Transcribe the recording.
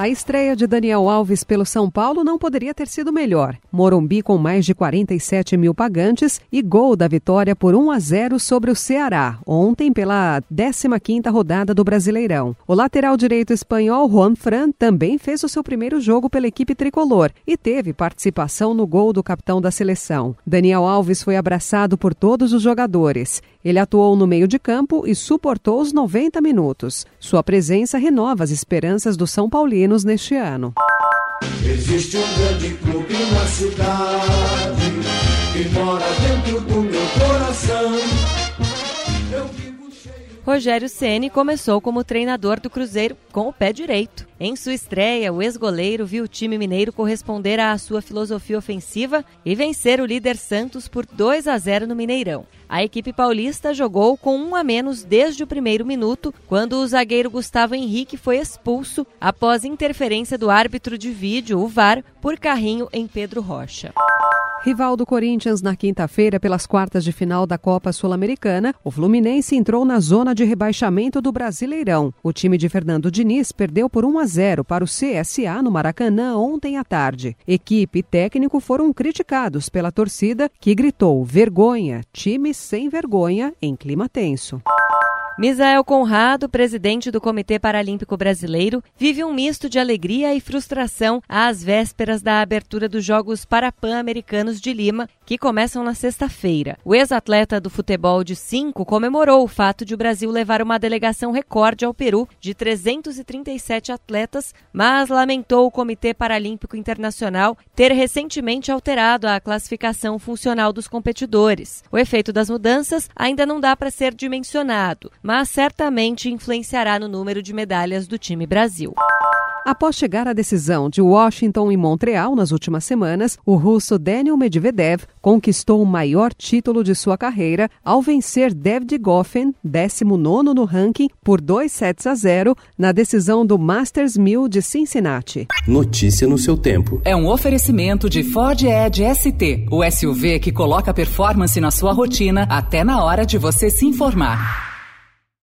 A estreia de Daniel Alves pelo São Paulo não poderia ter sido melhor. Morumbi com mais de 47 mil pagantes e gol da vitória por 1 a 0 sobre o Ceará, ontem pela 15ª rodada do Brasileirão. O lateral direito espanhol Juan Fran também fez o seu primeiro jogo pela equipe tricolor e teve participação no gol do capitão da seleção. Daniel Alves foi abraçado por todos os jogadores. Ele atuou no meio de campo e suportou os 90 minutos. Sua presença renova as esperanças do São Paulinos neste ano. Existe um grande clube na cidade que mora Rogério Ceni começou como treinador do Cruzeiro com o pé direito. Em sua estreia, o ex-goleiro viu o time mineiro corresponder à sua filosofia ofensiva e vencer o líder Santos por 2 a 0 no Mineirão. A equipe paulista jogou com um a menos desde o primeiro minuto, quando o zagueiro Gustavo Henrique foi expulso após interferência do árbitro de vídeo, o VAR, por carrinho em Pedro Rocha. Rival do Corinthians na quinta-feira pelas quartas de final da Copa Sul-Americana, o Fluminense entrou na zona de rebaixamento do Brasileirão. O time de Fernando Diniz perdeu por 1 a 0 para o CSA no Maracanã ontem à tarde. Equipe e técnico foram criticados pela torcida, que gritou: vergonha, time sem vergonha em clima tenso. Misael Conrado, presidente do Comitê Paralímpico Brasileiro, vive um misto de alegria e frustração às vésperas da abertura dos Jogos Parapan-Americanos de Lima, que começam na sexta-feira. O ex-atleta do futebol de 5 comemorou o fato de o Brasil levar uma delegação recorde ao Peru de 337 atletas, mas lamentou o Comitê Paralímpico Internacional ter recentemente alterado a classificação funcional dos competidores. O efeito das mudanças ainda não dá para ser dimensionado, mas certamente influenciará no número de medalhas do time Brasil. Após chegar à decisão de Washington e Montreal nas últimas semanas, o russo Daniel Medvedev conquistou o maior título de sua carreira ao vencer David Goffin, 19 no ranking, por 2 sets a 0 na decisão do Masters 1000 de Cincinnati. Notícia no seu tempo. É um oferecimento de Ford Edge ST, o SUV que coloca performance na sua rotina até na hora de você se informar.